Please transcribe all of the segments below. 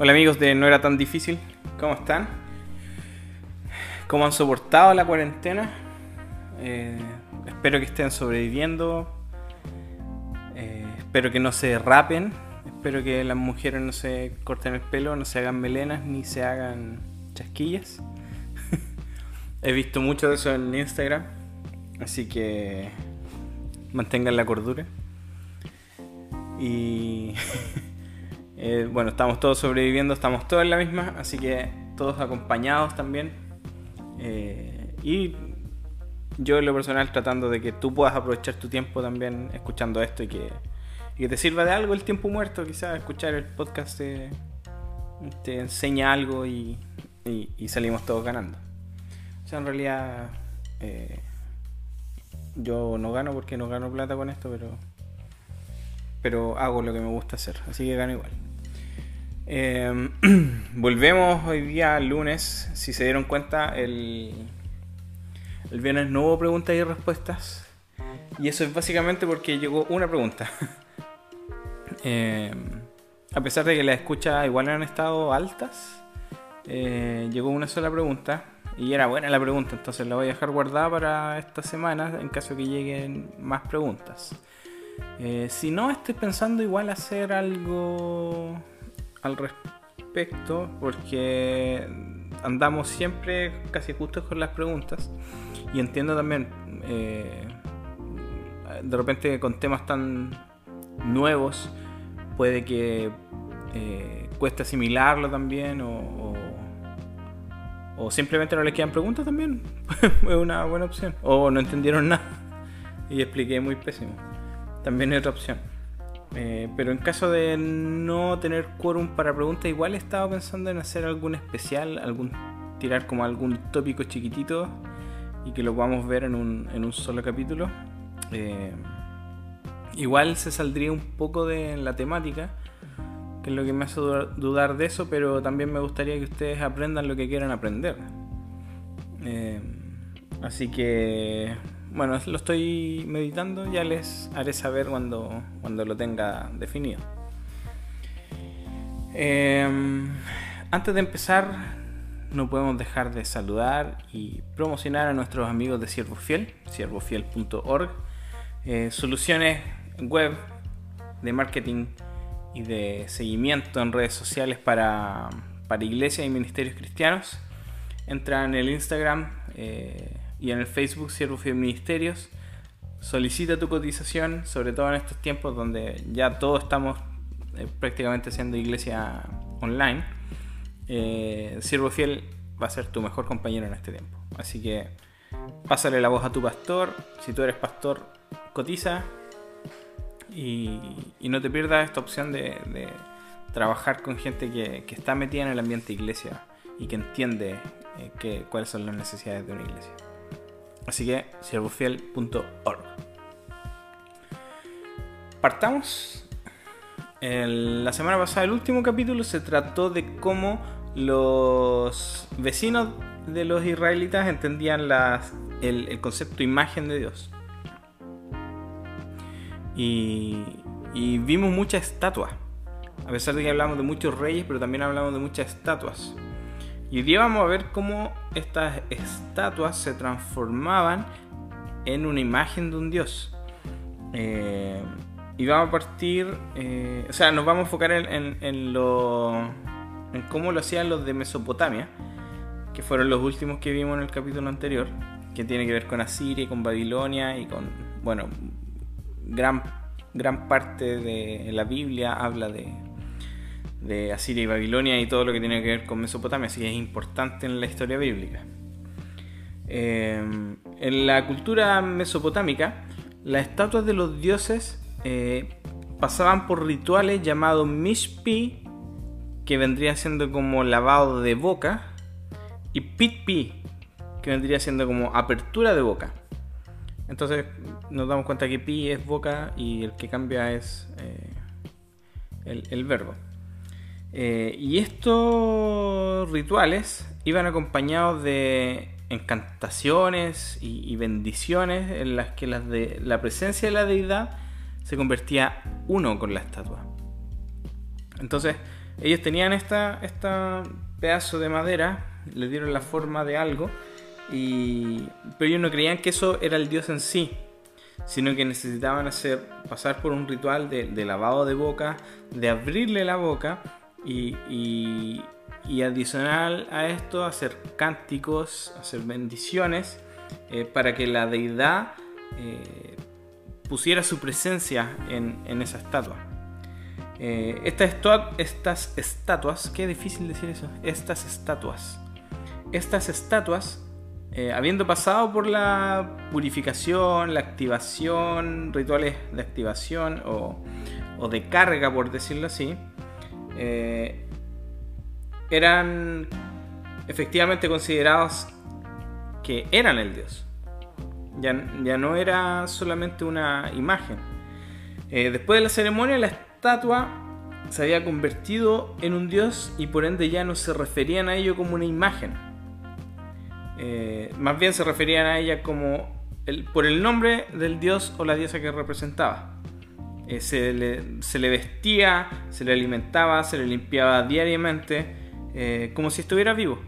Hola amigos de No era tan difícil, ¿cómo están? ¿Cómo han soportado la cuarentena? Eh, espero que estén sobreviviendo. Eh, espero que no se rapen. Espero que las mujeres no se corten el pelo, no se hagan melenas ni se hagan chasquillas. He visto mucho de eso en Instagram. Así que mantengan la cordura. Y Eh, bueno, estamos todos sobreviviendo, estamos todos en la misma, así que todos acompañados también. Eh, y yo en lo personal tratando de que tú puedas aprovechar tu tiempo también escuchando esto y que, te sirva de algo el tiempo muerto, quizás escuchar el podcast te, enseña algo y, salimos todos ganando. O sea, en realidad eh, yo no gano porque no gano plata con esto, pero pero hago lo que me gusta hacer, así que gano igual. Em, volvemos hoy día lunes. Si se dieron cuenta, el, el viernes no hubo preguntas y respuestas. Y eso es básicamente porque llegó una pregunta. Em, a pesar de que las escuchas igual han estado altas, eh, llegó una sola pregunta. Y era buena la pregunta, entonces la voy a dejar guardada para esta semana en caso que lleguen más preguntas. Eh, si no, estoy pensando igual hacer algo al respecto porque andamos siempre casi justos con las preguntas y entiendo también eh, de repente con temas tan nuevos puede que eh, cueste asimilarlo también o, o, simplemente no les quedan preguntas también. Es una buena opción. O no entendieron nada. Y expliqué muy pésimo. También es otra opción eh, pero en caso de no tener quórum para preguntas, igual estaba pensando en hacer algún especial, algún tirar como algún tópico chiquitito y que lo podamos ver en un, en un solo capítulo. Eh, igual se saldría un poco de la temática, que es lo que me hace dudar de eso, pero también me gustaría que ustedes aprendan lo que quieran aprender. Eh, así que bueno, lo estoy meditando, ya les haré saber cuando, cuando lo tenga definido. Em, antes de empezar, no podemos dejar de saludar y promocionar a nuestros amigos de Siervo Fiel, siervofiel.org, eh, soluciones web de marketing y de seguimiento en redes sociales para, para iglesias y ministerios cristianos. Entra en el Instagram. Eh, y en el Facebook Siervo Fiel Ministerios. Solicita tu cotización, sobre todo en estos tiempos donde ya todos estamos eh, prácticamente haciendo iglesia online. Eh, Siervo Fiel va a ser tu mejor compañero en este tiempo. Así que pásale la voz a tu pastor. Si tú eres pastor, cotiza. Y, no te pierdas esta opción de, trabajar con gente que, está metida en el ambiente iglesia y que entiende eh, cuáles son las necesidades de una iglesia. Así que siervofiel.org. Partamos. la semana pasada, el último capítulo se trató de cómo los vecinos de los israelitas entendían el, concepto imagen de Dios. Y, y vimos muchas estatuas. A pesar de que hablamos de muchos reyes, pero también hablamos de muchas estatuas. Y hoy día vamos a ver cómo estas estatuas se transformaban en una imagen de un dios. Eh, y vamos a partir, eh, o sea, nos vamos a enfocar en, lo, en cómo lo hacían los de Mesopotamia, que fueron los últimos que vimos en el capítulo anterior, que tiene que ver con Asiria y con Babilonia y con, bueno, gran, gran parte de la Biblia habla de, de Asiria y Babilonia y todo lo que tiene que ver con Mesopotamia, así que es importante en la historia bíblica. Eh, en la cultura mesopotámica, las estatuas de los dioses eh, pasaban por rituales llamados mishpi, que vendría siendo como lavado de boca, y pitpi, que vendría siendo como apertura de boca. Entonces nos damos cuenta que pi es boca y el que cambia es eh, el verbo. Eh, y estos rituales iban acompañados de encantaciones y, bendiciones en las que la presencia de la deidad se convertía uno con la estatua. Entonces, ellos tenían esta, esta pedazo de madera, le dieron la forma de algo, y, pero ellos no creían que eso era el dios en sí, sino que necesitaban hacer pasar por un ritual de, lavado de boca, de abrirle la boca y, y, adicional a esto hacer cánticos, hacer bendiciones eh, para que la deidad eh, pusiera su presencia en, esa estatua. Eh, estas estatuas, qué difícil decir eso, estas estatuas. Estas estatuas habiendo pasado por la purificación, la activación, rituales de activación o, de carga, por decirlo así, eh, eran efectivamente considerados que eran el dios. Ya, no era solamente una imagen. Eh, después de la ceremonia, la estatua se había convertido en un dios y por ende ya no se referían a ello como una imagen eh, más bien se referían a ella como por el nombre del dios o la diosa que representaba. Eh, se, le, vestía, se le alimentaba, se le limpiaba diariamente, eh, como si estuviera vivo.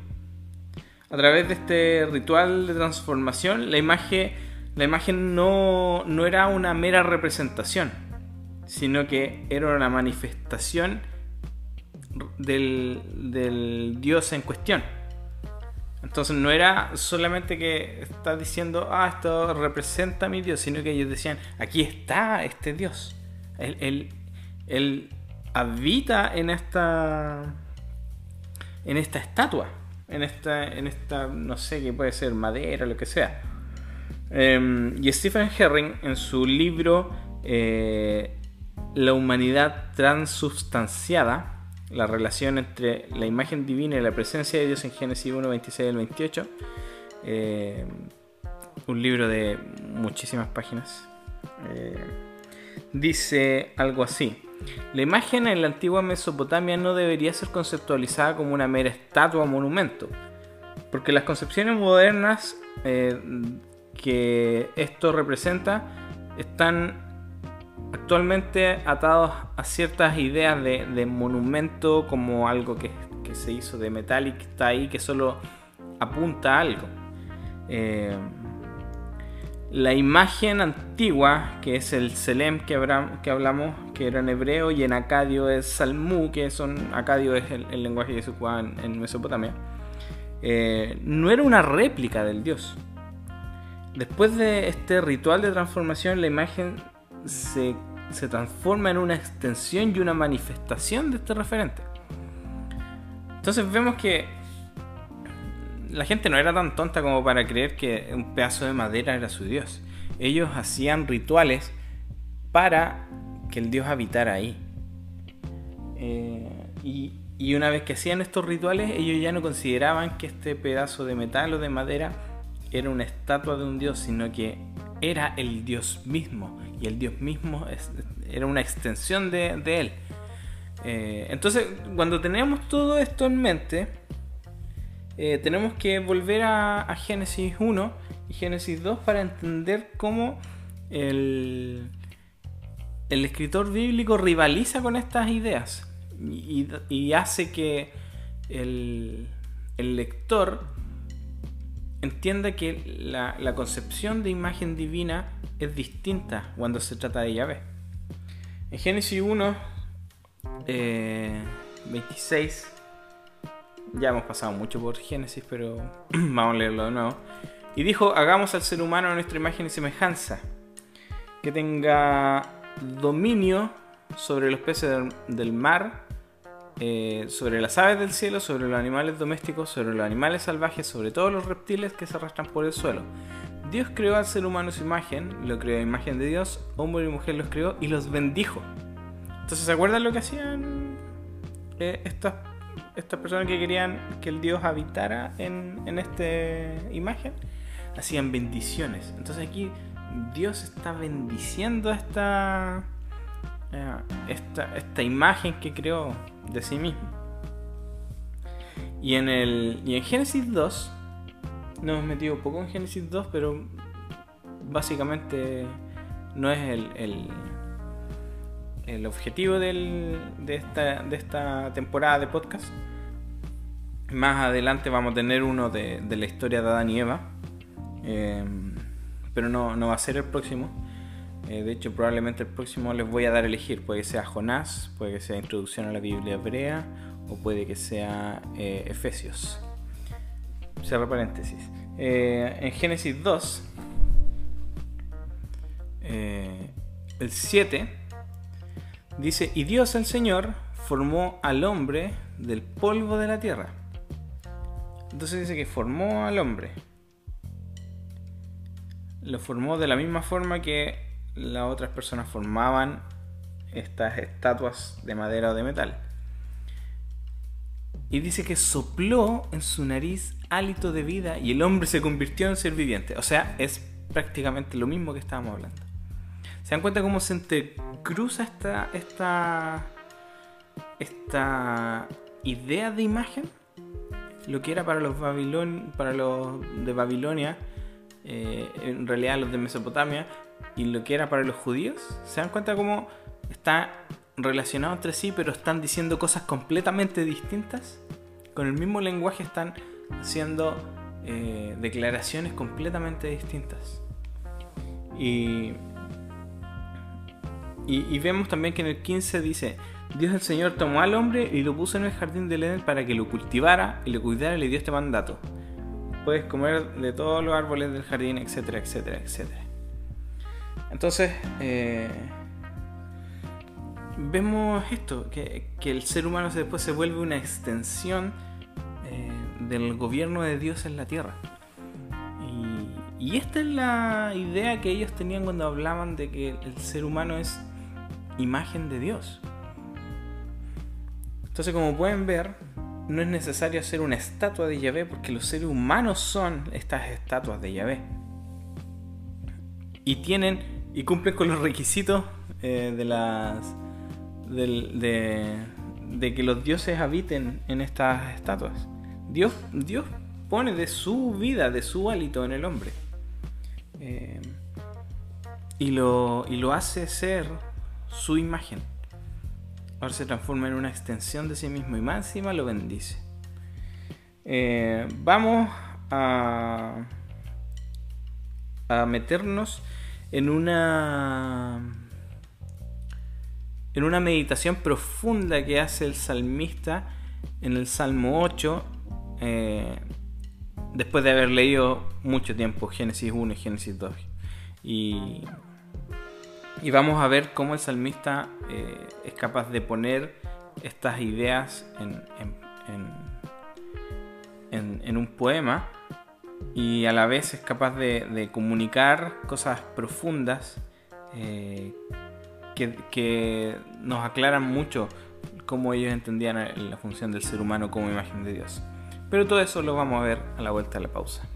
A través de este ritual de transformación, la imagen, la imagen no, no era una mera representación, sino que era una manifestación del, del dios en cuestión. Entonces no era solamente que está diciendo, ah, esto representa a mi Dios, sino que ellos decían, aquí está este Dios. Él, habita en esta, en esta estatua, en esta, en esta, no sé qué puede ser, madera, lo que sea. Em, y Stephen Herring, en su libro eh, La humanidad transubstanciada, la relación entre la imagen divina y la presencia de Dios en Génesis 1, 26 al 28. Eh, un libro de muchísimas páginas. Eh, dice algo así. La imagen en la antigua Mesopotamia no debería ser conceptualizada como una mera estatua o monumento, porque las concepciones modernas eh, que esto representa están actualmente atados a ciertas ideas de, monumento como algo que, se hizo de metal y que está ahí que solo apunta a algo. Eh, la imagen antigua, que es el Selem que, hablamos, que era en hebreo, y en acadio es Salmu, que son acadio es el, lenguaje que se en, Mesopotamia, eh, no era una réplica del dios. Después de este ritual de transformación, la imagen se, transforma en una extensión y una manifestación de este referente. Entonces vemos que la gente no era tan tonta como para creer que un pedazo de madera era su dios. Ellos hacían rituales para que el dios habitara ahí. Eh, y, una vez que hacían estos rituales, ellos ya no consideraban que este pedazo de metal o de madera era una estatua de un dios, sino que era el dios mismo y el Dios mismo era una extensión de, Él. Eh, entonces, cuando tenemos todo esto en mente, eh, tenemos que volver a, Génesis 1 y Génesis 2 para entender cómo el, el escritor bíblico rivaliza con estas ideas y, hace que el, el lector entienda que la, concepción de imagen divina es distinta cuando se trata de Yahvé. En Génesis 1, 26, eh, ya hemos pasado mucho por Génesis, pero vamos a leerlo de nuevo. Y dijo, hagamos al ser humano nuestra imagen y semejanza, que tenga dominio sobre los peces del mar, eh, sobre las aves del cielo, sobre los animales domésticos, sobre los animales salvajes, sobre todos los reptiles que se arrastran por el suelo. Dios creó al ser humano su imagen, lo creó a imagen de Dios, hombre y mujer los creó y los bendijo. Entonces, ¿se acuerdan lo que hacían eh, estas, estas personas que querían que el Dios habitara en, en esta imagen? Hacían bendiciones. Entonces aquí Dios está bendiciendo esta, eh, esta, esta imagen que creó de sí mismo. Y en, el, y en Génesis 2, no hemos metido poco en Génesis 2, pero básicamente no es el objetivo de, esta, de esta temporada de podcast. Más adelante vamos a tener uno de, la historia de Adán y Eva. Eh, pero no, no, va a ser el próximo. Eh, de hecho, probablemente el próximo les voy a dar a elegir. Puede que sea Jonás, puede que sea Introducción a la Biblia Hebrea o puede que sea eh, Efesios. Cierra paréntesis. en Génesis 2, el 7 Dice, y Dios el Señor formó al hombre del polvo de la tierra. Entonces dice que formó al hombre. Lo formó de la misma forma que las otras personas formaban estas estatuas de madera o de metal. Y dice que sopló en su nariz hálito de vida y el hombre se convirtió en ser viviente. O sea, es prácticamente lo mismo que estábamos hablando. ¿Se dan cuenta cómo se entrecruza esta, esta, esta idea de imagen? Lo que era para los, Babilon, para los de Babilonia, eh, en realidad los de Mesopotamia, y lo que era para los judíos. ¿Se dan cuenta cómo está relacionado entre sí, pero están diciendo cosas completamente distintas? Con el mismo lenguaje están haciendo eh, declaraciones completamente distintas. Y y, vemos también que en el 15 dice, Dios el Señor tomó al hombre y lo puso en el jardín del Edén para que lo cultivara y lo cuidara y le dio este mandato. Puedes comer de todos los árboles del jardín, etcétera, etcétera, etcétera. Entonces, eh, vemos esto, que, el ser humano después se vuelve una extensión eh, del gobierno de Dios en la tierra. Y, y esta es la idea que ellos tenían cuando hablaban de que el ser humano es imagen de Dios. Entonces, como pueden ver, no es necesario hacer una estatua de Yahvé porque los seres humanos son estas estatuas de Yahvé. Y tienen y cumplen con los requisitos eh, de las de, de, que los dioses habiten en estas estatuas. Dios, Dios pone de su vida, de su hálito en el hombre. Eh, y, lo, y lo hace ser su imagen. Ahora se transforma en una extensión de sí mismo y más encima lo bendice. Eh, vamos a, a meternos en una en una meditación profunda que hace el salmista en el Salmo 8 eh, después de haber leído mucho tiempo Génesis 1 y Génesis 2 y y vamos a ver cómo el salmista eh, es capaz de poner estas ideas en, un poema y a la vez es capaz de, comunicar cosas profundas eh, que, nos aclaran mucho cómo ellos entendían la función del ser humano como imagen de Dios. Pero todo eso lo vamos a ver a la vuelta de la pausa.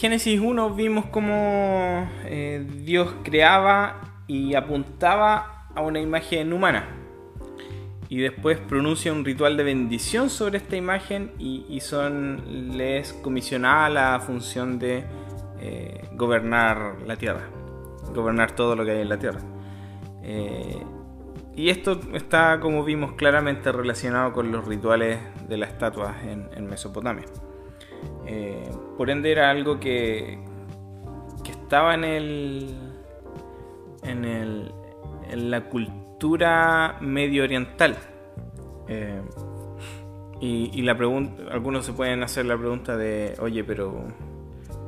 Génesis 1 vimos cómo eh, Dios creaba y apuntaba a una imagen humana. Y después pronuncia un ritual de bendición sobre esta imagen y, son, les comisionada la función de eh, gobernar la tierra, gobernar todo lo que hay en la tierra. Eh, y esto está, como vimos, claramente relacionado con los rituales de las estatuas en Mesopotamia. Eh, por ende era algo que, que estaba en el, en el en la cultura medio oriental. Eh, y, la pregunta, algunos se pueden hacer la pregunta de, oye, pero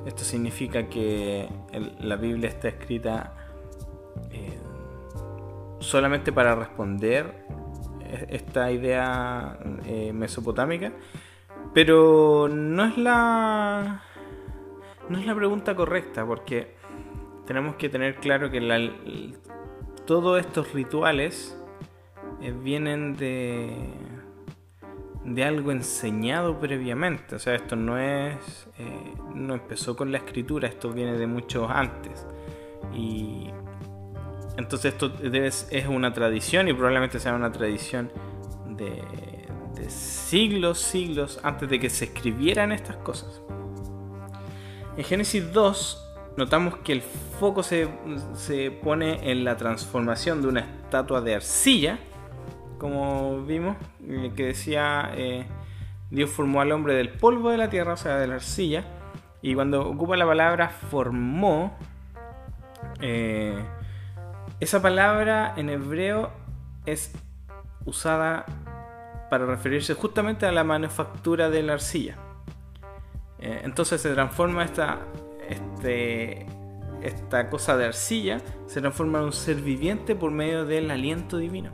esto significa que la Biblia está escrita eh, solamente para responder esta idea mesopotámica. Pero no es la. No es la pregunta correcta, porque tenemos que tener claro que todos estos rituales eh, vienen de. de algo enseñado previamente. O sea, esto no es. Eh, no empezó con la escritura, esto viene de muchos antes. Y. Entonces esto es una tradición y probablemente sea una tradición de, siglos, siglos antes de que se escribieran estas cosas. En Génesis 2 notamos que el foco se, se, pone en la transformación de una estatua de arcilla como vimos, eh, que decía eh, Dios formó al hombre del polvo de la tierra, o sea, de la arcilla, y cuando ocupa la palabra formó, eh, esa palabra en hebreo es usada para referirse justamente a la manufactura de la arcilla. entonces se transforma esta, este, esta cosa de arcilla, se transforma en un ser viviente por medio del aliento divino.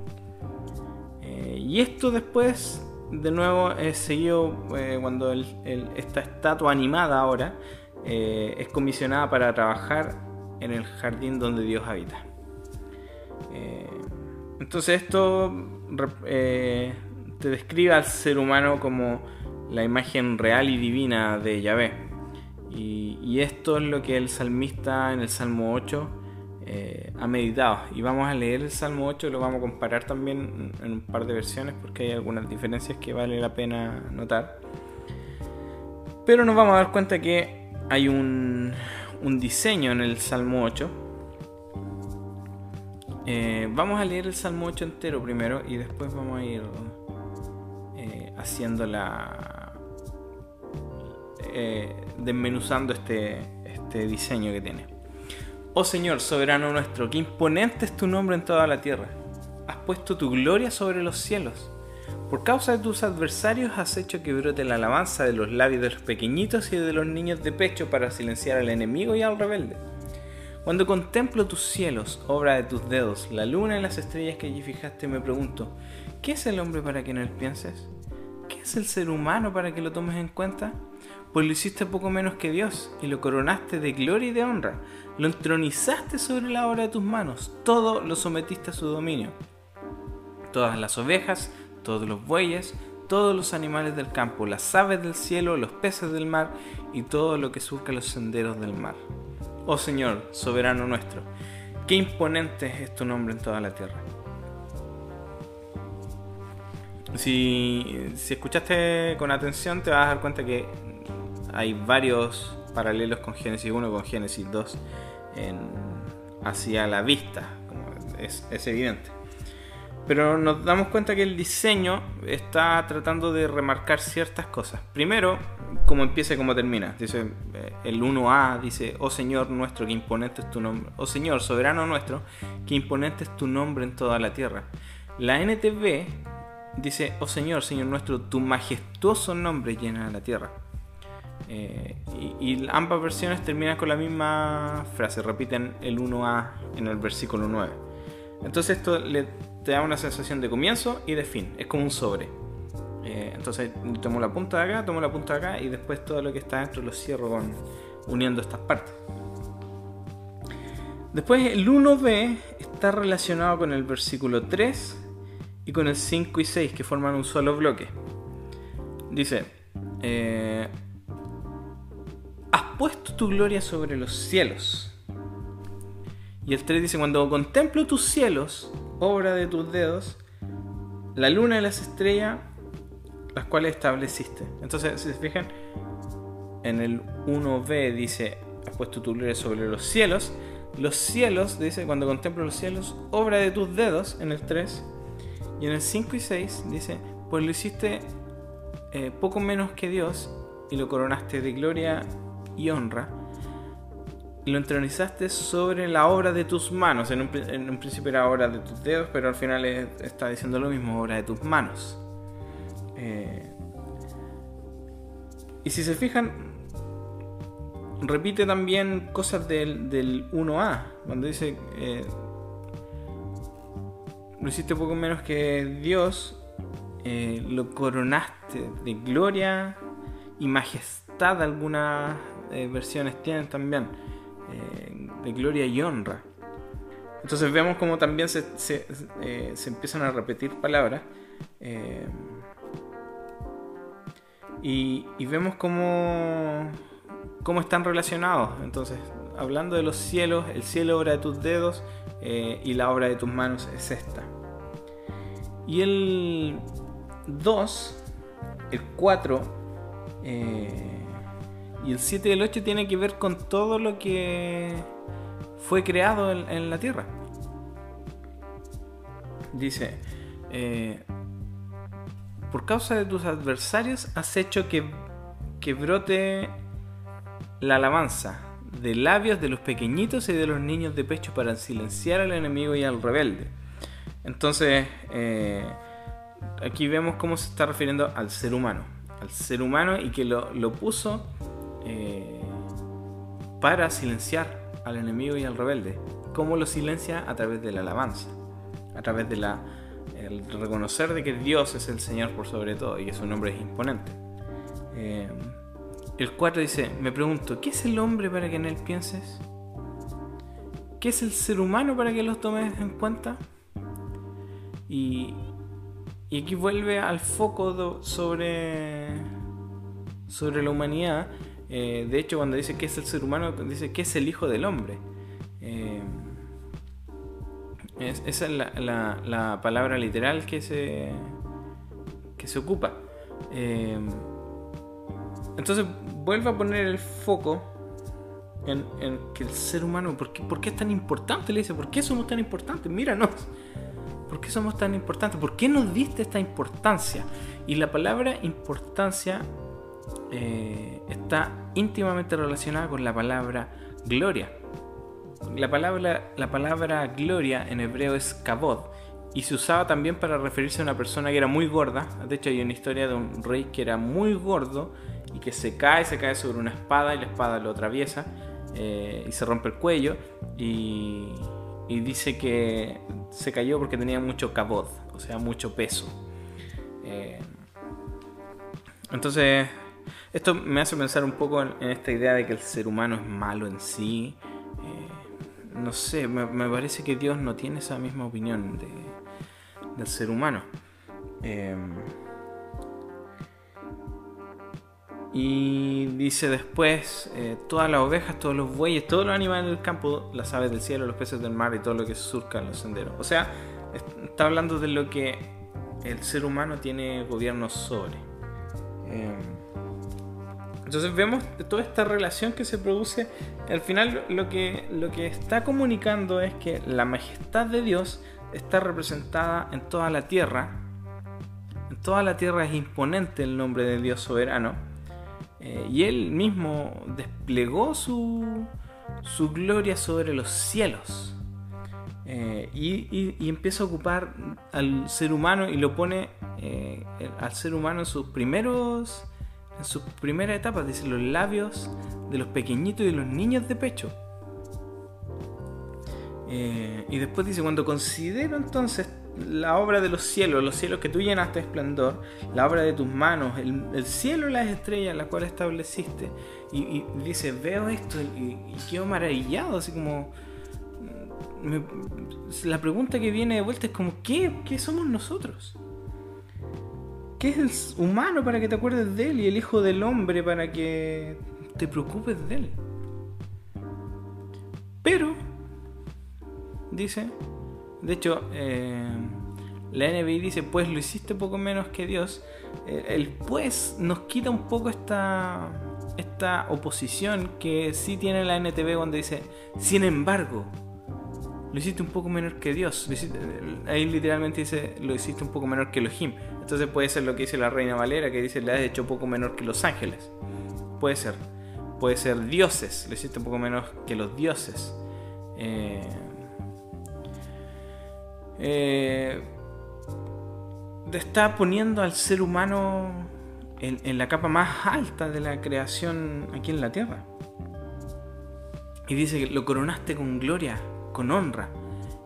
Y esto después, de nuevo, es seguido eh, cuando esta estatua animada ahora eh, es comisionada para trabajar en el jardín donde Dios habita. Eh, entonces esto te describe al ser humano como la imagen real y divina de Yahvé. Y, y esto es lo que el salmista en el Salmo 8 eh, ha meditado. Y vamos a leer el Salmo 8, lo vamos a comparar también en un par de versiones porque hay algunas diferencias que vale la pena notar. Pero nos vamos a dar cuenta que hay un, diseño en el Salmo 8. Eh, vamos a leer el Salmo 8 entero primero y después vamos a ir haciendo la... desmenuzando este, este diseño que tiene. Oh Señor, soberano nuestro, qué imponente es tu nombre en toda la tierra. Has puesto tu gloria sobre los cielos. Por causa de tus adversarios has hecho que brote la alabanza de los labios de los pequeñitos y de los niños de pecho para silenciar al enemigo y al rebelde. Cuando contemplo tus cielos, obra de tus dedos, la luna y las estrellas que allí fijaste, me pregunto, ¿qué es el hombre para que no él pienses? ¿Qué es el ser humano para que lo tomes en cuenta? Pues lo hiciste poco menos que Dios y lo coronaste de gloria y de honra lo entronizaste sobre la obra de tus manos, todo lo sometiste a su dominio. Todas las ovejas, todos los bueyes, todos los animales del campo, las aves del cielo, los peces del mar y todo lo que surca los senderos del mar. Oh Señor, soberano nuestro, qué imponente es tu nombre en toda la tierra. Si, escuchaste con atención te vas a dar cuenta que hay varios paralelos con Génesis 1 y con Génesis 2 hacia la vista, es, evidente. Pero nos damos cuenta que el diseño está tratando de remarcar ciertas cosas. Primero, como empieza y como termina. Dice eh, el 1A, dice, oh Señor nuestro, que imponente es tu nombre. Oh Señor, soberano nuestro, que imponente es tu nombre en toda la tierra. La NTV dice, oh Señor, Señor nuestro, tu majestuoso nombre llena la tierra. Eh, y, ambas versiones terminan con la misma frase, repiten el 1A en el versículo 9. Entonces esto le, te da una sensación de comienzo y de fin, es como un sobre. Eh, entonces tomo la punta de acá, tomo la punta de acá y después todo lo que está dentro lo cierro uniendo estas partes. Después el 1B está relacionado con el versículo 3 y con el 5 y 6 que forman un solo bloque. Dice, eh, has puesto tu gloria sobre los cielos. Y el 3 dice, cuando contemplo tus cielos, obra de tus dedos, la luna y las estrellas, las cuales estableciste. Entonces, si se fijan, en el 1b dice, has puesto tu gloria sobre los cielos. Los cielos, dice, cuando contemplo los cielos, obra de tus dedos, en el 3. Y en el 5 y 6 dice, pues lo hiciste eh, poco menos que Dios y lo coronaste de gloria y honra, lo entronizaste sobre la obra de tus manos. En un, principio era obra de tus dedos, pero al final está diciendo lo mismo, obra de tus manos. Eh, y si se fijan, repite también cosas del, 1A, cuando dice, eh, lo hiciste poco menos que Dios, eh, lo coronaste de gloria y majestad alguna eh, versiones tienen también eh, de gloria y honra. Entonces vemos como también se, empiezan a repetir palabras Y, vemos cómo, cómo están relacionados. Entonces, hablando de los cielos, el cielo obra de tus dedos eh, y la obra de tus manos es esta. Y el 2, el 4 eh, y el 7 y el 8 tiene que ver con todo lo que fue creado en, la tierra. Dice, eh, por causa de tus adversarios has hecho que, que brote la alabanza de labios de los pequeñitos y de los niños de pecho para silenciar al enemigo y al rebelde. Entonces, eh, aquí vemos cómo se está refiriendo al ser humano. Al ser humano y que lo, puso eh, para silenciar al enemigo y al rebelde. ¿Cómo lo silencia? A través de la alabanza. A través de la el reconocer de que Dios es el Señor por sobre todo y que su nombre es imponente. Eh, el 4 dice, me pregunto, ¿qué es el hombre para que en él pienses? ¿Qué es el ser humano para que los tomes en cuenta? Y, y aquí vuelve al foco sobre, sobre la humanidad. Eh, de hecho, cuando dice qué es el ser humano, dice qué es el hijo del hombre. Eh, esa es la, palabra literal que se, que se ocupa. Eh, entonces vuelve a poner el foco en, que el ser humano, ¿por qué, es tan importante? Le dice, ¿por qué somos tan importantes? Míranos. ¿Por qué somos tan importantes? ¿Por qué nos diste esta importancia? Y la palabra importancia eh, está íntimamente relacionada con la palabra gloria. La palabra, la palabra gloria en hebreo es kabod y se usaba también para referirse a una persona que era muy gorda. De hecho, hay una historia de un rey que era muy gordo y que se cae, se cae sobre una espada y la espada lo atraviesa eh, y se rompe el cuello y, dice que se cayó porque tenía mucho cabod, o sea, mucho peso. Eh, entonces, esto me hace pensar un poco en, esta idea de que el ser humano es malo en sí. Eh, no sé, me, parece que Dios no tiene esa misma opinión del ser humano. Y dice después, eh, todas las ovejas, todos los bueyes, todos los animales del campo, las aves del cielo, los peces del mar y todo lo que surca en los senderos. O sea, está hablando de lo que el ser humano tiene gobierno sobre. Em, entonces vemos toda esta relación que se produce. Al final lo que, lo que está comunicando es que la majestad de Dios está representada en toda la tierra. En toda la tierra es imponente el nombre de Dios soberano eh, y él mismo desplegó su, su gloria sobre los cielos. Eh, y, empieza a ocupar al ser humano y lo pone eh, al ser humano en sus primeros en sus primeras etapas, dice los labios de los pequeñitos y de los niños de pecho. y después dice, cuando considero entonces la obra de los cielos, los cielos que tú llenaste de esplendor, la obra de tus manos, el, cielo y las estrellas las cuales estableciste. Y, dice, veo esto y, quedo maravillado, así como... La pregunta que viene de vuelta es como, ¿qué, ¿qué somos nosotros? ¿Qué es el humano para que te acuerdes de él y el hijo del hombre para que te preocupes de él? Pero, dice, de hecho, eh, la NBI dice, pues lo hiciste poco menos que Dios. Eh, el pues nos quita un poco esta, esta oposición que sí tiene la NTV cuando dice, sin embargo, lo hiciste un poco menor que Dios. ahí literalmente dice, lo hiciste un poco menor que Elohim. Entonces puede ser lo que dice la Reina Valera, que dice, le has hecho poco menor que los ángeles. Puede ser. Puede ser dioses, lo hiciste un poco menos que los dioses. Eh, eh, está poniendo al ser humano en, la capa más alta de la creación aquí en la tierra. Y dice que lo coronaste con gloria, con honra.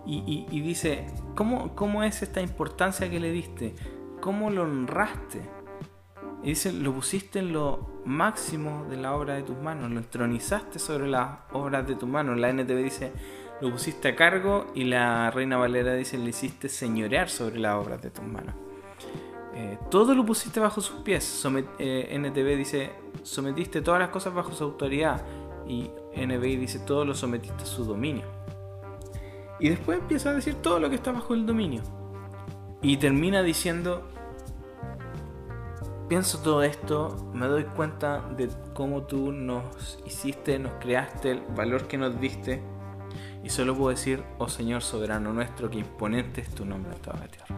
Y, dice, ¿cómo, ¿cómo es esta importancia que le diste? ¿Cómo lo honraste? Y dice, lo pusiste en lo máximo de la obra de tus manos, lo entronizaste sobre las obras de tus manos. La NTV dice, lo pusiste a cargo y la Reina Valera dice, le hiciste señorear sobre las obras de tus manos. Eh, todo lo pusiste bajo sus pies. Eh, NTV dice, sometiste todas las cosas bajo su autoridad. Y NBI dice, todo lo sometiste a su dominio. Y después empieza a decir todo lo que está bajo el dominio. Y termina diciendo, pienso todo esto, me doy cuenta de cómo tú nos hiciste, nos creaste, el valor que nos diste. Y solo puedo decir, oh Señor soberano nuestro, que imponente es tu nombre en toda la tierra.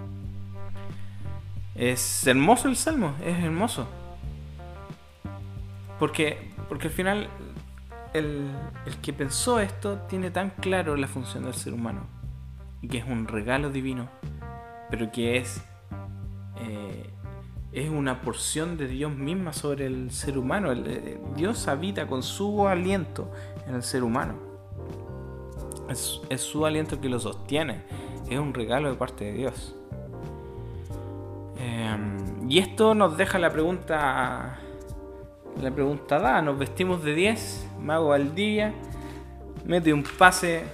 Es hermoso el salmo, es hermoso. Porque, porque al final el, que pensó esto tiene tan claro la función del ser humano y que es un regalo divino, pero que es, eh, es una porción de Dios misma sobre el ser humano. Eh, Dios habita con su aliento en el ser humano. Es, es su aliento que lo sostiene. Es un regalo de parte de Dios. Em, y esto nos deja la pregunta la pregunta da, nos vestimos de 10, mago al día, mete un pase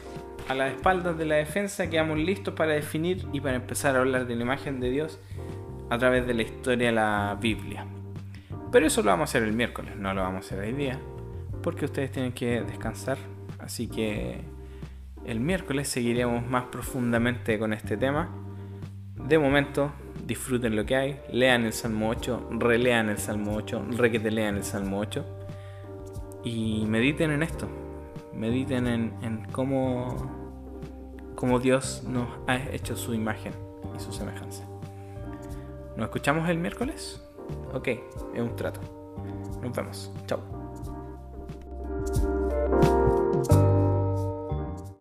a las espaldas de la defensa, quedamos listos para definir y para empezar a hablar de la imagen de Dios a través de la historia de la Biblia. Pero eso lo vamos a hacer el miércoles, no lo vamos a hacer hoy día, porque ustedes tienen que descansar, así que el miércoles seguiremos más profundamente con este tema. De momento, disfruten lo que hay, lean el Salmo 8, relean el Salmo 8, lean el Salmo 8 y mediten en esto, mediten en, cómo, cómo Dios nos ha hecho su imagen y su semejanza. ¿Nos escuchamos el miércoles? Ok, es un trato. Nos vemos. Chao.